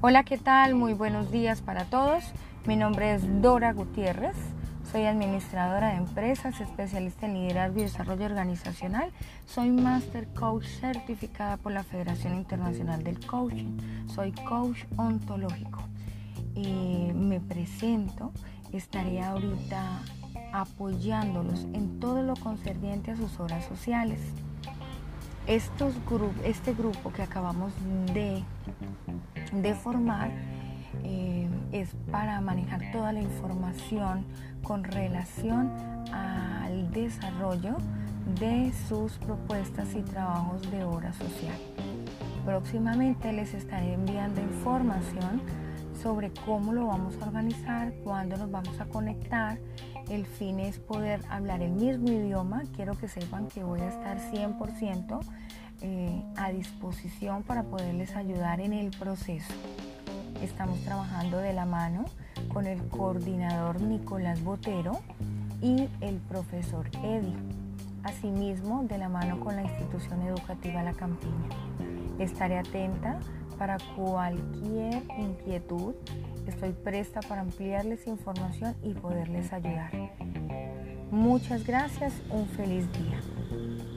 Hola, ¿qué tal? Muy buenos días para todos. Mi nombre es Dora Gutiérrez. Soy administradora de empresas, especialista en liderazgo y desarrollo organizacional. Soy Master Coach certificada por la Federación Internacional del Coaching. Soy coach ontológico. Me presento. Estaré ahorita apoyándolos en todo lo concerniente a sus horas sociales. Este grupo que acabamos de de formar eh, es para manejar toda la información con relación al desarrollo de sus propuestas y trabajos de hora social. Próximamente les estaré enviando información sobre cómo lo vamos a organizar, cuándo nos vamos a conectar. El fin es poder hablar el mismo idioma. Quiero que sepan que voy a estar 100% eh, a disposición para poderles ayudar en el proceso. Estamos trabajando de la mano con el coordinador Nicolás Botero y el profesor Eddie. Asimismo, de la mano con la institución educativa La Campiña. Estaré atenta para cualquier inquietud. Estoy presta para ampliarles información y poderles ayudar. Muchas gracias, un feliz día.